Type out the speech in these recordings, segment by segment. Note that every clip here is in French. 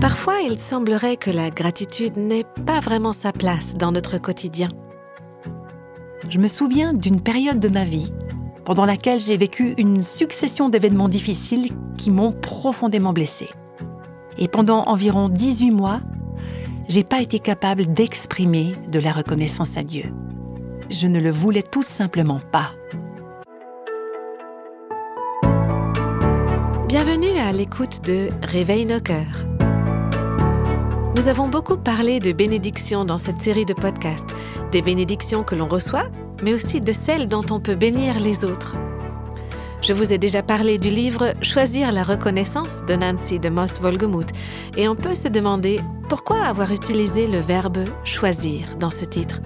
Parfois, il semblerait que la gratitude n'ait pas vraiment sa place dans notre quotidien. Je me souviens d'une période de ma vie pendant laquelle j'ai vécu une succession d'événements difficiles qui m'ont profondément blessée. Et pendant environ 18 mois, j'ai pas été capable d'exprimer de la reconnaissance à Dieu. Je ne le voulais tout simplement pas. Bienvenue à l'écoute de Réveille nos cœurs. Nous avons beaucoup parlé de bénédictions dans cette série de podcasts, des bénédictions que l'on reçoit, mais aussi de celles dont on peut bénir les autres. Je vous ai déjà parlé du livre Choisir la reconnaissance de Nancy de Moss Volgemuth et on peut se demander pourquoi avoir utilisé le verbe choisir dans ce titre.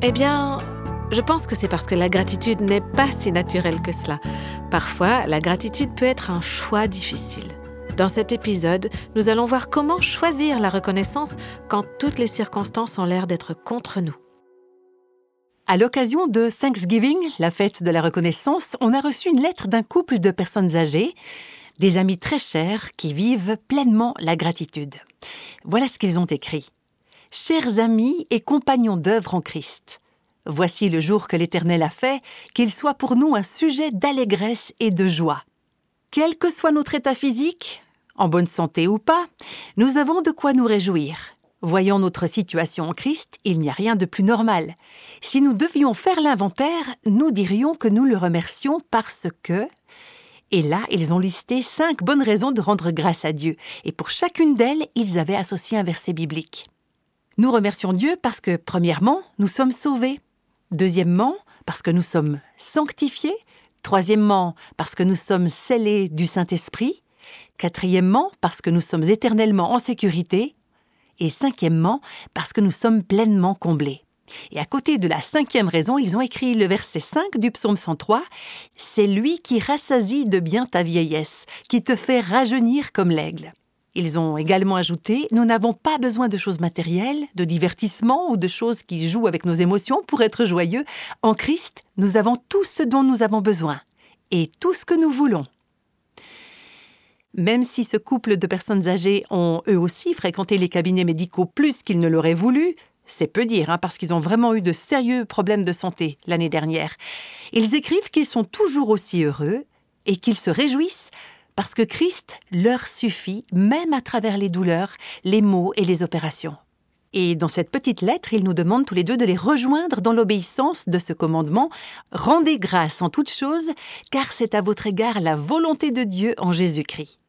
Eh bien, je pense que c'est parce que la gratitude n'est pas si naturelle que cela. Parfois, la gratitude peut être un choix difficile. Dans cet épisode, nous allons voir comment choisir la reconnaissance quand toutes les circonstances ont l'air d'être contre nous. À l'occasion de Thanksgiving, la fête de la reconnaissance, on a reçu une lettre d'un couple de personnes âgées, des amis très chers qui vivent pleinement la gratitude. Voilà ce qu'ils ont écrit. Chers amis et compagnons d'œuvre en Christ, voici le jour que l'Éternel a fait, qu'il soit pour nous un sujet d'allégresse et de joie. Quel que soit notre état physique, en bonne santé ou pas, nous avons de quoi nous réjouir. Voyant notre situation en Christ, il n'y a rien de plus normal. Si nous devions faire l'inventaire, nous dirions que nous le remercions parce que... Et là, ils ont listé cinq bonnes raisons de rendre grâce à Dieu, et pour chacune d'elles, ils avaient associé un verset biblique. Nous remercions Dieu parce que, premièrement, nous sommes sauvés. Deuxièmement, parce que nous sommes sanctifiés. Troisièmement, parce que nous sommes scellés du Saint-Esprit. Quatrièmement, parce que nous sommes éternellement en sécurité et cinquièmement, parce que nous sommes pleinement comblés. Et à côté de la cinquième raison, ils ont écrit le verset 5 du psaume 103, C'est lui qui rassasie de bien ta vieillesse, qui te fait rajeunir comme l'aigle. Ils ont également ajouté, Nous n'avons pas besoin de choses matérielles, de divertissements ou de choses qui jouent avec nos émotions pour être joyeux. En Christ, nous avons tout ce dont nous avons besoin et tout ce que nous voulons. Même si ce couple de personnes âgées ont eux aussi fréquenté les cabinets médicaux plus qu'ils ne l'auraient voulu, c'est peu dire, hein, parce qu'ils ont vraiment eu de sérieux problèmes de santé l'année dernière. Ils écrivent qu'ils sont toujours aussi heureux et qu'ils se réjouissent parce que Christ leur suffit, même à travers les douleurs, les maux et les opérations. Et dans cette petite lettre, ils nous demandent tous les deux de les rejoindre dans l'obéissance de ce commandement. Rendez grâce en toutes choses, car c'est à votre égard la volonté de Dieu en Jésus-Christ.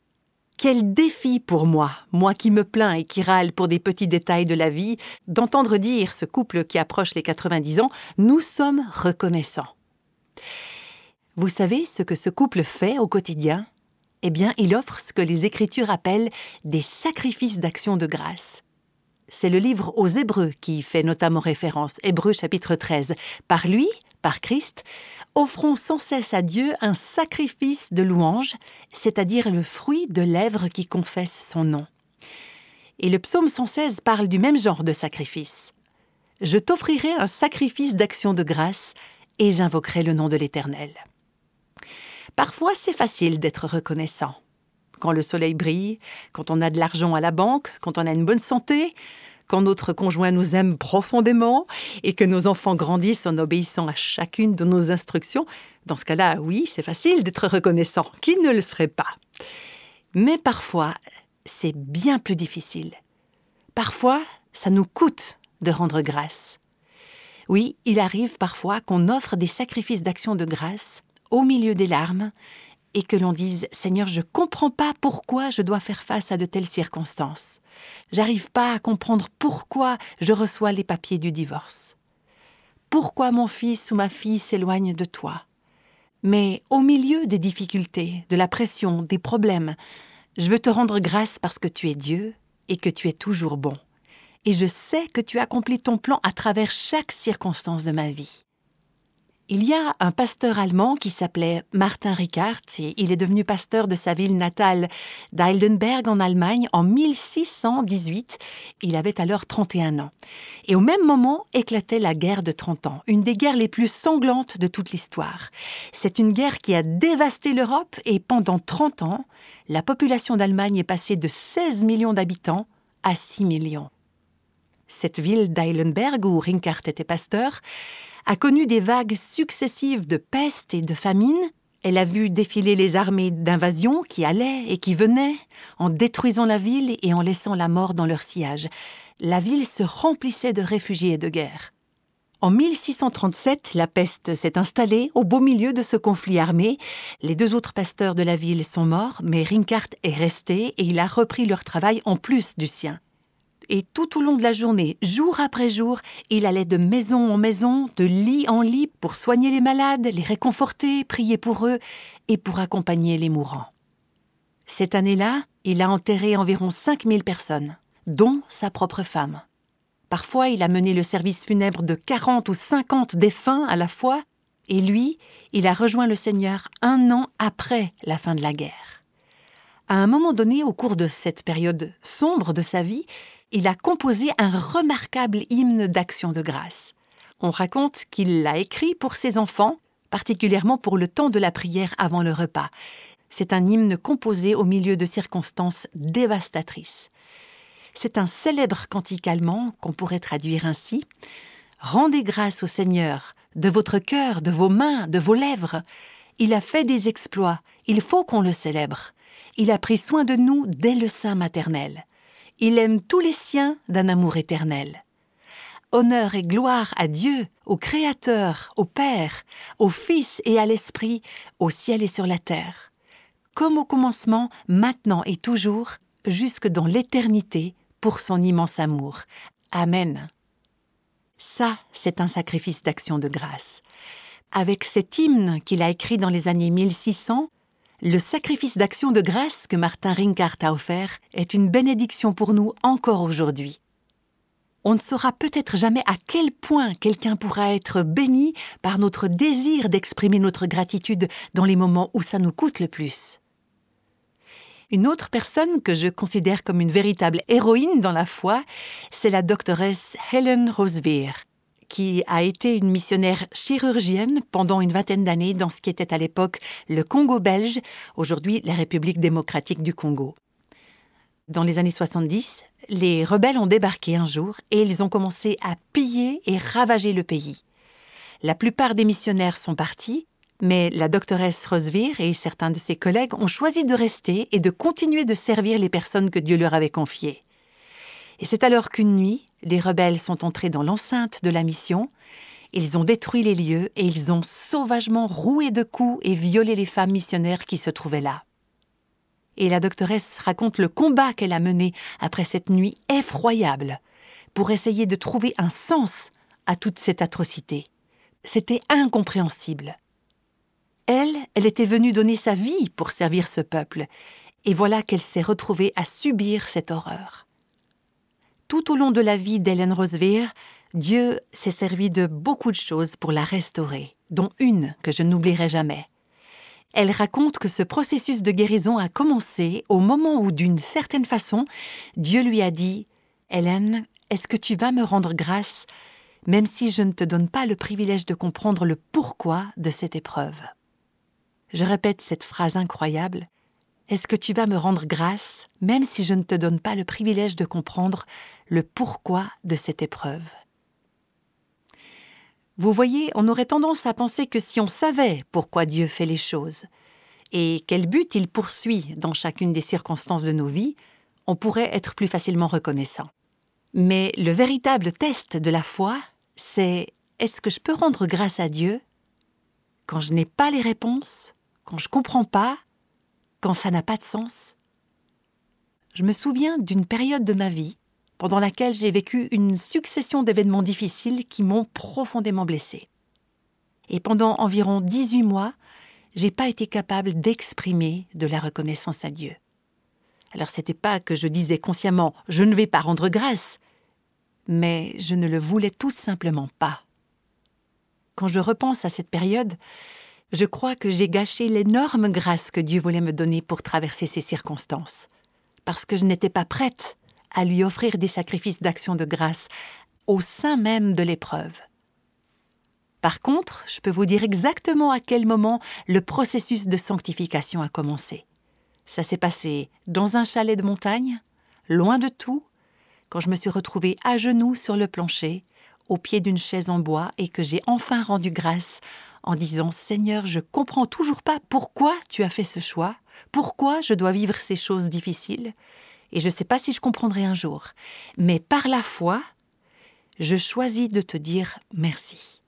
Quel défi pour moi, moi qui me plains et qui râle pour des petits détails de la vie, d'entendre dire ce couple qui approche les 90 ans, nous sommes reconnaissants. Vous savez ce que ce couple fait au quotidien? Eh bien, il offre ce que les Écritures appellent des sacrifices d'action de grâce. C'est le livre aux Hébreux qui fait notamment référence, Hébreux chapitre 13. Par lui, par Christ, offrons sans cesse à Dieu un sacrifice de louange, c'est-à-dire le fruit de lèvres qui confessent son nom. Et le psaume 116 parle du même genre de sacrifice. Je t'offrirai un sacrifice d'action de grâce et j'invoquerai le nom de l'Éternel. Parfois, c'est facile d'être reconnaissant. Quand le soleil brille, quand on a de l'argent à la banque, quand on a une bonne santé, quand notre conjoint nous aime profondément et que nos enfants grandissent en obéissant à chacune de nos instructions, dans ce cas-là, oui, c'est facile d'être reconnaissant. Qui ne le serait pas Mais parfois, c'est bien plus difficile. Parfois, ça nous coûte de rendre grâce. Oui, il arrive parfois qu'on offre des sacrifices d'action de grâce au milieu des larmes et que l'on dise Seigneur, je comprends pas pourquoi je dois faire face à de telles circonstances. J'arrive pas à comprendre pourquoi je reçois les papiers du divorce. Pourquoi mon fils ou ma fille s'éloigne de toi. Mais au milieu des difficultés, de la pression, des problèmes, je veux te rendre grâce parce que tu es Dieu et que tu es toujours bon. Et je sais que tu accomplis ton plan à travers chaque circonstance de ma vie. Il y a un pasteur allemand qui s'appelait Martin Ricard et il est devenu pasteur de sa ville natale d'Heidelberg en Allemagne en 1618. Il avait alors 31 ans. Et au même moment éclatait la guerre de 30 ans, une des guerres les plus sanglantes de toute l'histoire. C'est une guerre qui a dévasté l'Europe et pendant 30 ans, la population d'Allemagne est passée de 16 millions d'habitants à 6 millions. Cette ville d'Eilenberg où Rinkart était pasteur a connu des vagues successives de peste et de famine. Elle a vu défiler les armées d'invasion qui allaient et qui venaient, en détruisant la ville et en laissant la mort dans leur sillage. La ville se remplissait de réfugiés et de guerre. En 1637, la peste s'est installée au beau milieu de ce conflit armé. Les deux autres pasteurs de la ville sont morts, mais Rinkart est resté et il a repris leur travail en plus du sien et tout au long de la journée, jour après jour, il allait de maison en maison, de lit en lit pour soigner les malades, les réconforter, prier pour eux et pour accompagner les mourants. Cette année-là, il a enterré environ 5000 personnes, dont sa propre femme. Parfois, il a mené le service funèbre de 40 ou 50 défunts à la fois, et lui, il a rejoint le Seigneur un an après la fin de la guerre. À un moment donné, au cours de cette période sombre de sa vie, il a composé un remarquable hymne d'action de grâce. On raconte qu'il l'a écrit pour ses enfants, particulièrement pour le temps de la prière avant le repas. C'est un hymne composé au milieu de circonstances dévastatrices. C'est un célèbre cantique allemand qu'on pourrait traduire ainsi Rendez grâce au Seigneur, de votre cœur, de vos mains, de vos lèvres. Il a fait des exploits, il faut qu'on le célèbre. Il a pris soin de nous dès le sein maternel. Il aime tous les siens d'un amour éternel. Honneur et gloire à Dieu, au Créateur, au Père, au Fils et à l'Esprit, au ciel et sur la terre, comme au commencement, maintenant et toujours, jusque dans l'éternité, pour son immense amour. Amen. Ça, c'est un sacrifice d'action de grâce. Avec cet hymne qu'il a écrit dans les années 1600, le sacrifice d'action de grâce que Martin Rinkart a offert est une bénédiction pour nous encore aujourd'hui. On ne saura peut-être jamais à quel point quelqu'un pourra être béni par notre désir d'exprimer notre gratitude dans les moments où ça nous coûte le plus. Une autre personne que je considère comme une véritable héroïne dans la foi, c'est la doctoresse Helen Rosevear qui a été une missionnaire chirurgienne pendant une vingtaine d'années dans ce qui était à l'époque le Congo belge, aujourd'hui la République démocratique du Congo. Dans les années 70, les rebelles ont débarqué un jour et ils ont commencé à piller et ravager le pays. La plupart des missionnaires sont partis, mais la doctoresse Rosevere et certains de ses collègues ont choisi de rester et de continuer de servir les personnes que Dieu leur avait confiées. Et c'est alors qu'une nuit, les rebelles sont entrés dans l'enceinte de la mission, ils ont détruit les lieux et ils ont sauvagement roué de coups et violé les femmes missionnaires qui se trouvaient là. Et la doctoresse raconte le combat qu'elle a mené après cette nuit effroyable pour essayer de trouver un sens à toute cette atrocité. C'était incompréhensible. Elle, elle était venue donner sa vie pour servir ce peuple, et voilà qu'elle s'est retrouvée à subir cette horreur tout au long de la vie d'Hélène Rosevear, Dieu s'est servi de beaucoup de choses pour la restaurer, dont une que je n'oublierai jamais. Elle raconte que ce processus de guérison a commencé au moment où, d'une certaine façon, Dieu lui a dit Hélène, est-ce que tu vas me rendre grâce, même si je ne te donne pas le privilège de comprendre le pourquoi de cette épreuve? Je répète cette phrase incroyable est-ce que tu vas me rendre grâce, même si je ne te donne pas le privilège de comprendre le pourquoi de cette épreuve? Vous voyez, on aurait tendance à penser que si on savait pourquoi Dieu fait les choses, et quel but il poursuit dans chacune des circonstances de nos vies, on pourrait être plus facilement reconnaissant. Mais le véritable test de la foi, c'est est-ce que je peux rendre grâce à Dieu quand je n'ai pas les réponses, quand je ne comprends pas, quand ça n'a pas de sens Je me souviens d'une période de ma vie pendant laquelle j'ai vécu une succession d'événements difficiles qui m'ont profondément blessée. Et pendant environ 18 mois, j'ai pas été capable d'exprimer de la reconnaissance à Dieu. Alors c'était pas que je disais consciemment je ne vais pas rendre grâce, mais je ne le voulais tout simplement pas. quand je repense à cette période, je crois que j'ai gâché l'énorme grâce que Dieu voulait me donner pour traverser ces circonstances, parce que je n'étais pas prête à lui offrir des sacrifices d'action de grâce au sein même de l'épreuve. Par contre, je peux vous dire exactement à quel moment le processus de sanctification a commencé. Ça s'est passé dans un chalet de montagne, loin de tout, quand je me suis retrouvée à genoux sur le plancher, au pied d'une chaise en bois, et que j'ai enfin rendu grâce en disant Seigneur, je comprends toujours pas pourquoi tu as fait ce choix, pourquoi je dois vivre ces choses difficiles, et je ne sais pas si je comprendrai un jour, mais par la foi, je choisis de te dire merci.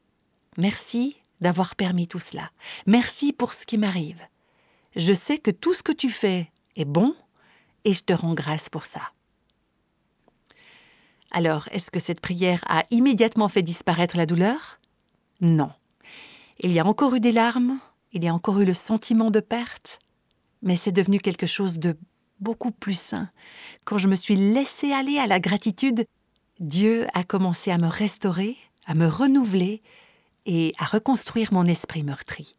Merci d'avoir permis tout cela. Merci pour ce qui m'arrive. Je sais que tout ce que tu fais est bon et je te rends grâce pour ça. Alors, est-ce que cette prière a immédiatement fait disparaître la douleur? Non. Il y a encore eu des larmes, il y a encore eu le sentiment de perte, mais c'est devenu quelque chose de beaucoup plus sain. Quand je me suis laissée aller à la gratitude, Dieu a commencé à me restaurer, à me renouveler et à reconstruire mon esprit meurtri.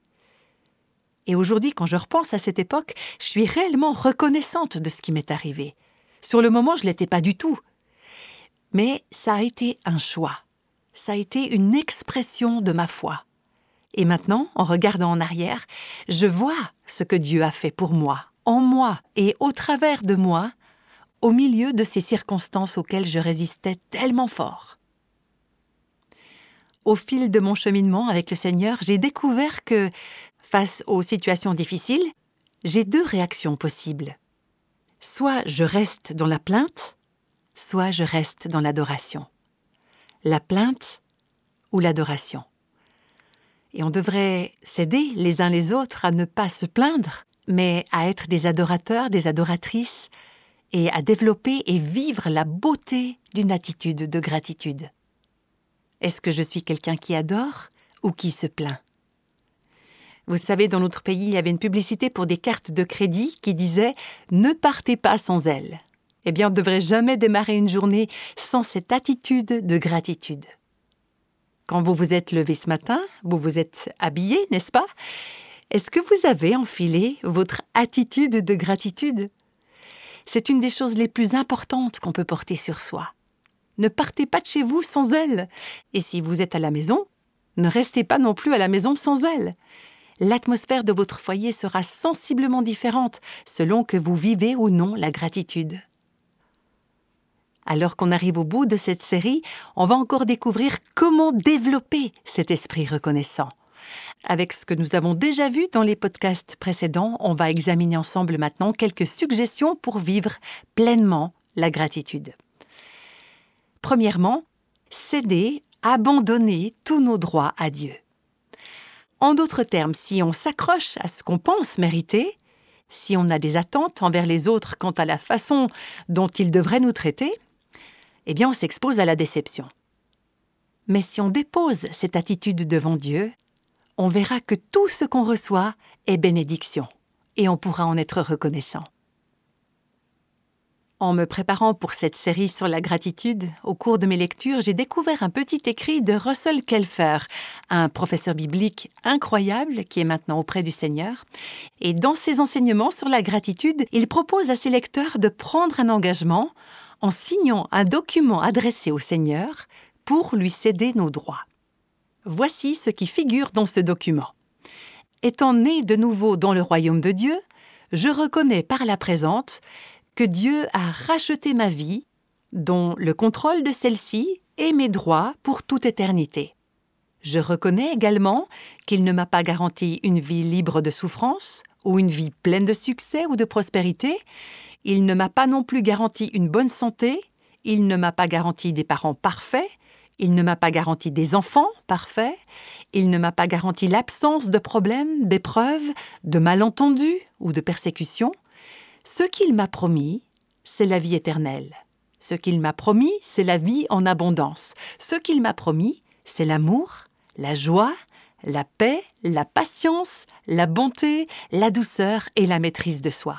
Et aujourd'hui, quand je repense à cette époque, je suis réellement reconnaissante de ce qui m'est arrivé. Sur le moment, je ne l'étais pas du tout. Mais ça a été un choix. Ça a été une expression de ma foi. Et maintenant, en regardant en arrière, je vois ce que Dieu a fait pour moi, en moi et au travers de moi, au milieu de ces circonstances auxquelles je résistais tellement fort. Au fil de mon cheminement avec le Seigneur, j'ai découvert que, face aux situations difficiles, j'ai deux réactions possibles. Soit je reste dans la plainte, soit je reste dans l'adoration. La plainte ou l'adoration. Et on devrait s'aider les uns les autres à ne pas se plaindre, mais à être des adorateurs, des adoratrices, et à développer et vivre la beauté d'une attitude de gratitude. Est-ce que je suis quelqu'un qui adore ou qui se plaint? Vous savez, dans notre pays, il y avait une publicité pour des cartes de crédit qui disait Ne partez pas sans elles eh bien, on ne devrait jamais démarrer une journée sans cette attitude de gratitude. Quand vous vous êtes levé ce matin, vous vous êtes habillé, n'est-ce pas? Est-ce que vous avez enfilé votre attitude de gratitude? C'est une des choses les plus importantes qu'on peut porter sur soi. Ne partez pas de chez vous sans elle. Et si vous êtes à la maison, ne restez pas non plus à la maison sans elle. L'atmosphère de votre foyer sera sensiblement différente selon que vous vivez ou non la gratitude. Alors qu'on arrive au bout de cette série, on va encore découvrir comment développer cet esprit reconnaissant. Avec ce que nous avons déjà vu dans les podcasts précédents, on va examiner ensemble maintenant quelques suggestions pour vivre pleinement la gratitude. Premièrement, céder, abandonner tous nos droits à Dieu. En d'autres termes, si on s'accroche à ce qu'on pense mériter, si on a des attentes envers les autres quant à la façon dont ils devraient nous traiter, eh bien on s'expose à la déception. Mais si on dépose cette attitude devant Dieu, on verra que tout ce qu'on reçoit est bénédiction, et on pourra en être reconnaissant. En me préparant pour cette série sur la gratitude, au cours de mes lectures, j'ai découvert un petit écrit de Russell Kelfer, un professeur biblique incroyable qui est maintenant auprès du Seigneur. Et dans ses enseignements sur la gratitude, il propose à ses lecteurs de prendre un engagement en signant un document adressé au Seigneur pour lui céder nos droits. Voici ce qui figure dans ce document. Étant né de nouveau dans le royaume de Dieu, je reconnais par la présente que Dieu a racheté ma vie, dont le contrôle de celle-ci et mes droits pour toute éternité. Je reconnais également qu'il ne m'a pas garanti une vie libre de souffrance ou une vie pleine de succès ou de prospérité, il ne m'a pas non plus garanti une bonne santé, il ne m'a pas garanti des parents parfaits, il ne m'a pas garanti des enfants parfaits, il ne m'a pas garanti l'absence de problèmes, d'épreuves, de malentendus ou de persécutions. Ce qu'il m'a promis, c'est la vie éternelle. Ce qu'il m'a promis, c'est la vie en abondance. Ce qu'il m'a promis, c'est l'amour, la joie, la paix, la patience, la bonté, la douceur et la maîtrise de soi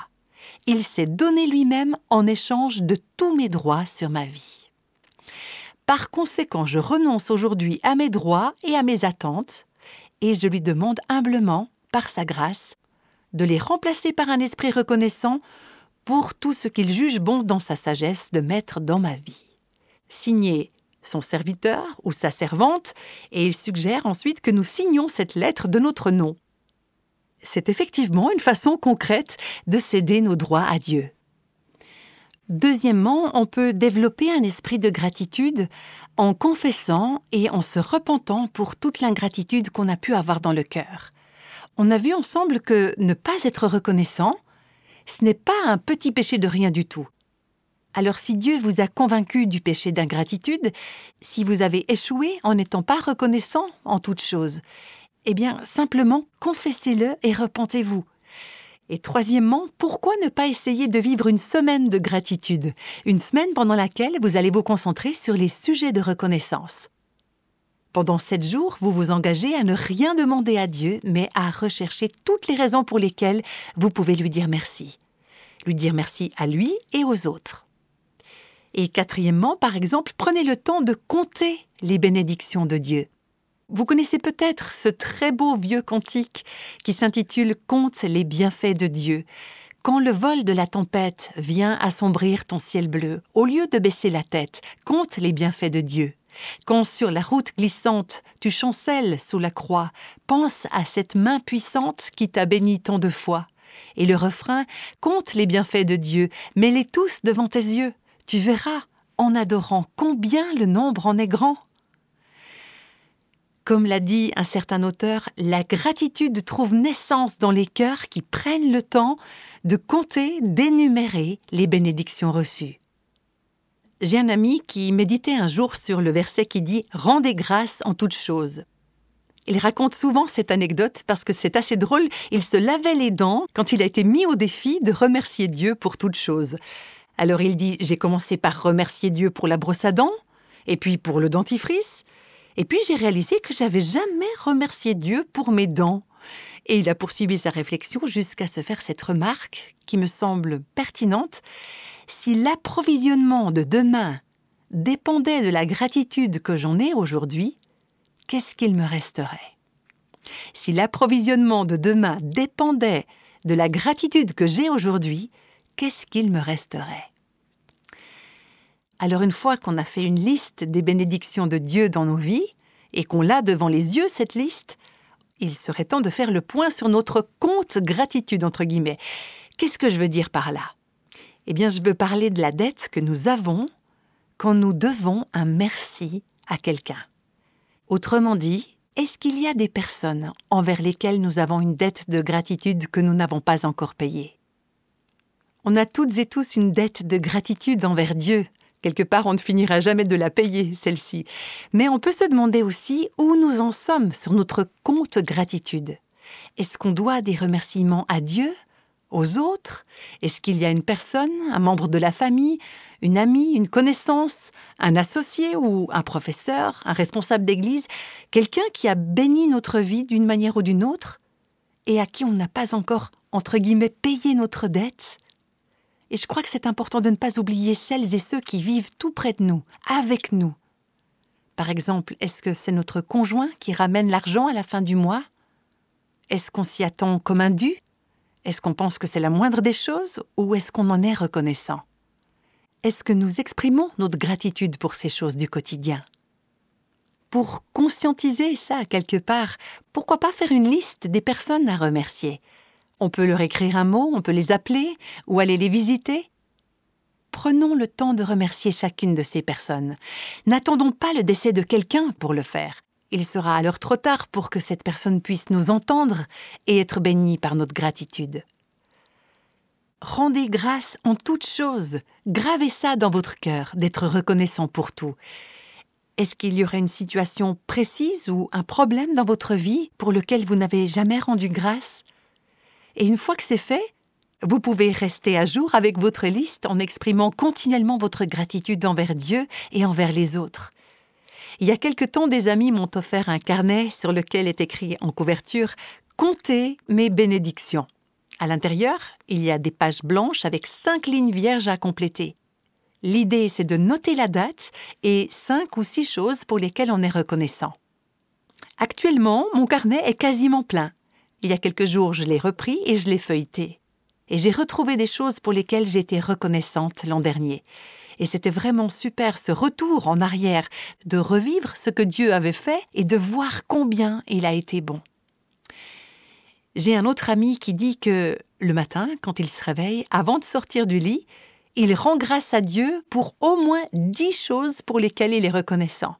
il s'est donné lui-même en échange de tous mes droits sur ma vie. Par conséquent, je renonce aujourd'hui à mes droits et à mes attentes, et je lui demande humblement, par sa grâce, de les remplacer par un esprit reconnaissant pour tout ce qu'il juge bon dans sa sagesse de mettre dans ma vie. Signé son serviteur ou sa servante, et il suggère ensuite que nous signions cette lettre de notre nom. C'est effectivement une façon concrète de céder nos droits à Dieu. Deuxièmement, on peut développer un esprit de gratitude en confessant et en se repentant pour toute l'ingratitude qu'on a pu avoir dans le cœur. On a vu ensemble que ne pas être reconnaissant, ce n'est pas un petit péché de rien du tout. Alors si Dieu vous a convaincu du péché d'ingratitude, si vous avez échoué en n'étant pas reconnaissant en toute chose, eh bien simplement confessez-le et repentez-vous. Et troisièmement, pourquoi ne pas essayer de vivre une semaine de gratitude, une semaine pendant laquelle vous allez vous concentrer sur les sujets de reconnaissance Pendant sept jours, vous vous engagez à ne rien demander à Dieu, mais à rechercher toutes les raisons pour lesquelles vous pouvez lui dire merci. Lui dire merci à lui et aux autres. Et quatrièmement, par exemple, prenez le temps de compter les bénédictions de Dieu. Vous connaissez peut-être ce très beau vieux cantique qui s'intitule Compte les bienfaits de Dieu. Quand le vol de la tempête vient assombrir ton ciel bleu, au lieu de baisser la tête, compte les bienfaits de Dieu. Quand sur la route glissante tu chancelles sous la croix, pense à cette main puissante qui t'a béni tant de fois. Et le refrain, compte les bienfaits de Dieu, mets-les tous devant tes yeux. Tu verras, en adorant, combien le nombre en est grand. Comme l'a dit un certain auteur, la gratitude trouve naissance dans les cœurs qui prennent le temps de compter, d'énumérer les bénédictions reçues. J'ai un ami qui méditait un jour sur le verset qui dit Rendez grâce en toutes choses. Il raconte souvent cette anecdote parce que c'est assez drôle. Il se lavait les dents quand il a été mis au défi de remercier Dieu pour toutes choses. Alors il dit J'ai commencé par remercier Dieu pour la brosse à dents, et puis pour le dentifrice, et puis j'ai réalisé que j'avais jamais remercié Dieu pour mes dents. Et il a poursuivi sa réflexion jusqu'à se faire cette remarque qui me semble pertinente. Si l'approvisionnement de demain dépendait de la gratitude que j'en ai aujourd'hui, qu'est-ce qu'il me resterait? Si l'approvisionnement de demain dépendait de la gratitude que j'ai aujourd'hui, qu'est-ce qu'il me resterait? Alors une fois qu'on a fait une liste des bénédictions de Dieu dans nos vies, et qu'on l'a devant les yeux, cette liste, il serait temps de faire le point sur notre compte gratitude, entre guillemets. Qu'est-ce que je veux dire par là? Eh bien, je veux parler de la dette que nous avons quand nous devons un merci à quelqu'un. Autrement dit, est-ce qu'il y a des personnes envers lesquelles nous avons une dette de gratitude que nous n'avons pas encore payée? On a toutes et tous une dette de gratitude envers Dieu, Quelque part, on ne finira jamais de la payer, celle-ci. Mais on peut se demander aussi où nous en sommes sur notre compte gratitude. Est-ce qu'on doit des remerciements à Dieu aux autres? Est-ce qu'il y a une personne, un membre de la famille, une amie, une connaissance, un associé ou un professeur, un responsable d'église, quelqu'un qui a béni notre vie d'une manière ou d'une autre et à qui on n'a pas encore, entre guillemets, payé notre dette? Et je crois que c'est important de ne pas oublier celles et ceux qui vivent tout près de nous, avec nous. Par exemple, est-ce que c'est notre conjoint qui ramène l'argent à la fin du mois? Est-ce qu'on s'y attend comme un dû? Est-ce qu'on pense que c'est la moindre des choses ou est-ce qu'on en est reconnaissant? Est-ce que nous exprimons notre gratitude pour ces choses du quotidien? Pour conscientiser ça quelque part, pourquoi pas faire une liste des personnes à remercier? On peut leur écrire un mot, on peut les appeler ou aller les visiter. Prenons le temps de remercier chacune de ces personnes. N'attendons pas le décès de quelqu'un pour le faire. Il sera alors trop tard pour que cette personne puisse nous entendre et être bénie par notre gratitude. Rendez grâce en toutes choses. Gravez ça dans votre cœur, d'être reconnaissant pour tout. Est-ce qu'il y aurait une situation précise ou un problème dans votre vie pour lequel vous n'avez jamais rendu grâce? Et une fois que c'est fait, vous pouvez rester à jour avec votre liste en exprimant continuellement votre gratitude envers Dieu et envers les autres. Il y a quelque temps, des amis m'ont offert un carnet sur lequel est écrit en couverture Comptez mes bénédictions. À l'intérieur, il y a des pages blanches avec cinq lignes vierges à compléter. L'idée, c'est de noter la date et cinq ou six choses pour lesquelles on est reconnaissant. Actuellement, mon carnet est quasiment plein. Il y a quelques jours, je l'ai repris et je l'ai feuilleté. Et j'ai retrouvé des choses pour lesquelles j'étais reconnaissante l'an dernier. Et c'était vraiment super ce retour en arrière, de revivre ce que Dieu avait fait et de voir combien il a été bon. J'ai un autre ami qui dit que le matin, quand il se réveille, avant de sortir du lit, il rend grâce à Dieu pour au moins dix choses pour lesquelles il est reconnaissant.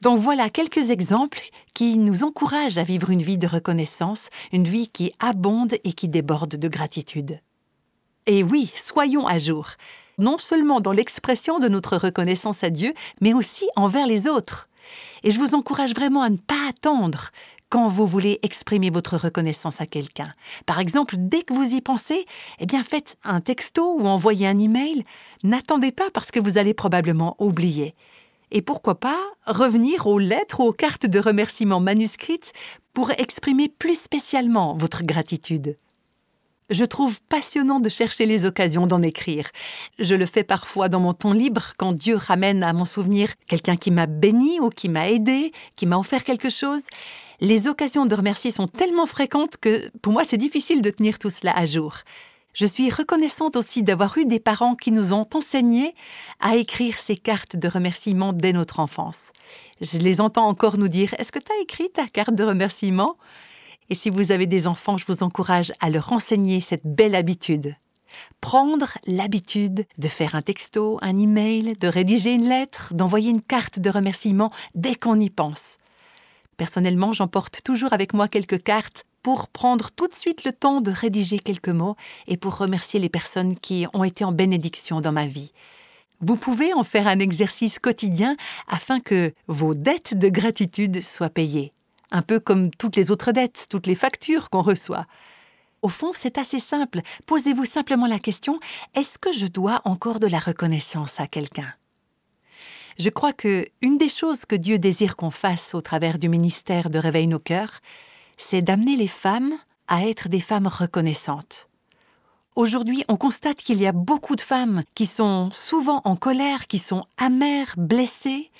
Donc voilà quelques exemples qui nous encouragent à vivre une vie de reconnaissance, une vie qui abonde et qui déborde de gratitude. Et oui, soyons à jour, non seulement dans l'expression de notre reconnaissance à Dieu, mais aussi envers les autres. Et je vous encourage vraiment à ne pas attendre quand vous voulez exprimer votre reconnaissance à quelqu'un. Par exemple, dès que vous y pensez, eh bien faites un texto ou envoyez un email. N'attendez pas parce que vous allez probablement oublier. Et pourquoi pas revenir aux lettres ou aux cartes de remerciement manuscrites pour exprimer plus spécialement votre gratitude. Je trouve passionnant de chercher les occasions d'en écrire. Je le fais parfois dans mon temps libre quand Dieu ramène à mon souvenir quelqu'un qui m'a béni ou qui m'a aidé, qui m'a offert quelque chose. Les occasions de remercier sont tellement fréquentes que pour moi c'est difficile de tenir tout cela à jour. Je suis reconnaissante aussi d'avoir eu des parents qui nous ont enseigné à écrire ces cartes de remerciement dès notre enfance. Je les entends encore nous dire Est-ce que tu as écrit ta carte de remerciement? Et si vous avez des enfants, je vous encourage à leur enseigner cette belle habitude. Prendre l'habitude de faire un texto, un email, de rédiger une lettre, d'envoyer une carte de remerciement dès qu'on y pense. Personnellement, j'emporte toujours avec moi quelques cartes pour prendre tout de suite le temps de rédiger quelques mots et pour remercier les personnes qui ont été en bénédiction dans ma vie. Vous pouvez en faire un exercice quotidien afin que vos dettes de gratitude soient payées un peu comme toutes les autres dettes, toutes les factures qu'on reçoit. Au fond, c'est assez simple. Posez-vous simplement la question est-ce que je dois encore de la reconnaissance à quelqu'un? Je crois que une des choses que Dieu désire qu'on fasse au travers du ministère de Réveil nos cœurs, c'est d'amener les femmes à être des femmes reconnaissantes. Aujourd'hui, on constate qu'il y a beaucoup de femmes qui sont souvent en colère, qui sont amères, blessées,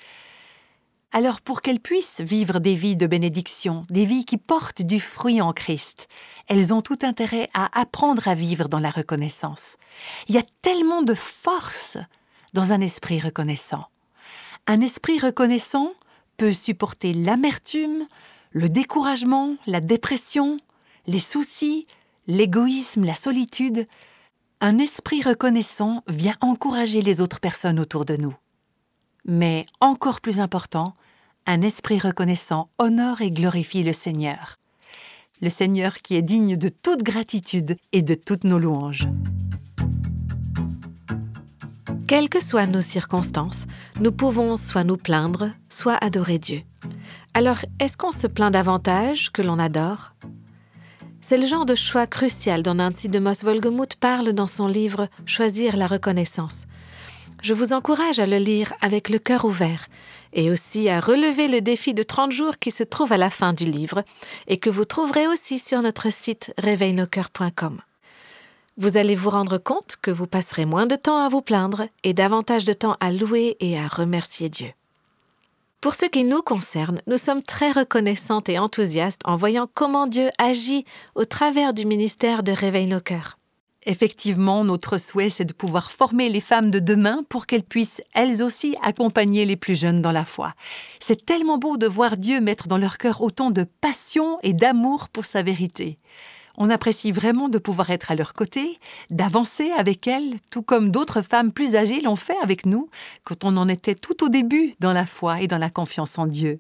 alors pour qu'elles puissent vivre des vies de bénédiction, des vies qui portent du fruit en Christ, elles ont tout intérêt à apprendre à vivre dans la reconnaissance. Il y a tellement de force dans un esprit reconnaissant. Un esprit reconnaissant peut supporter l'amertume, le découragement, la dépression, les soucis, l'égoïsme, la solitude. Un esprit reconnaissant vient encourager les autres personnes autour de nous. Mais encore plus important, un esprit reconnaissant honore et glorifie le Seigneur. Le Seigneur qui est digne de toute gratitude et de toutes nos louanges. Quelles que soient nos circonstances, nous pouvons soit nous plaindre, soit adorer Dieu. Alors, est-ce qu'on se plaint davantage que l'on adore? C'est le genre de choix crucial dont Nancy de Moss-Volgemuth parle dans son livre Choisir la reconnaissance. Je vous encourage à le lire avec le cœur ouvert et aussi à relever le défi de 30 jours qui se trouve à la fin du livre et que vous trouverez aussi sur notre site réveilnoscoeurs.com. Vous allez vous rendre compte que vous passerez moins de temps à vous plaindre et davantage de temps à louer et à remercier Dieu. Pour ce qui nous concerne, nous sommes très reconnaissantes et enthousiastes en voyant comment Dieu agit au travers du ministère de Réveil nos cœurs. Effectivement, notre souhait, c'est de pouvoir former les femmes de demain pour qu'elles puissent, elles aussi, accompagner les plus jeunes dans la foi. C'est tellement beau de voir Dieu mettre dans leur cœur autant de passion et d'amour pour sa vérité. On apprécie vraiment de pouvoir être à leur côté, d'avancer avec elles, tout comme d'autres femmes plus âgées l'ont fait avec nous quand on en était tout au début dans la foi et dans la confiance en Dieu.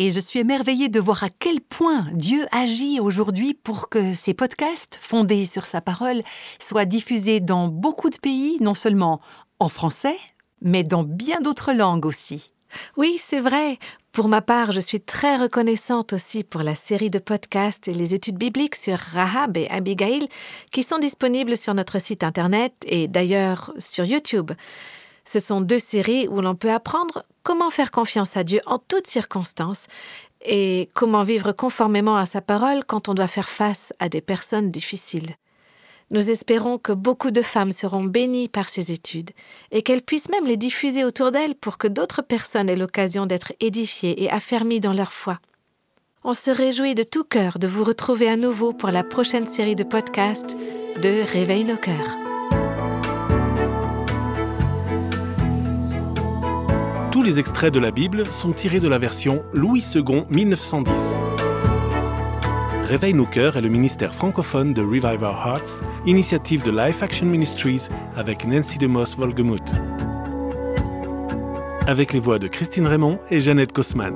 Et je suis émerveillée de voir à quel point Dieu agit aujourd'hui pour que ces podcasts, fondés sur sa parole, soient diffusés dans beaucoup de pays, non seulement en français, mais dans bien d'autres langues aussi. Oui, c'est vrai. Pour ma part, je suis très reconnaissante aussi pour la série de podcasts et les études bibliques sur Rahab et Abigail qui sont disponibles sur notre site internet et d'ailleurs sur YouTube. Ce sont deux séries où l'on peut apprendre comment faire confiance à Dieu en toutes circonstances et comment vivre conformément à sa parole quand on doit faire face à des personnes difficiles. Nous espérons que beaucoup de femmes seront bénies par ces études et qu'elles puissent même les diffuser autour d'elles pour que d'autres personnes aient l'occasion d'être édifiées et affermies dans leur foi. On se réjouit de tout cœur de vous retrouver à nouveau pour la prochaine série de podcasts de Réveille nos cœurs. Tous les extraits de la Bible sont tirés de la version Louis II 1910. Réveille nos cœurs est le ministère francophone de Revive Our Hearts, initiative de Life Action Ministries avec Nancy DeMoss Volgemuth. Avec les voix de Christine Raymond et Jeannette Kosman.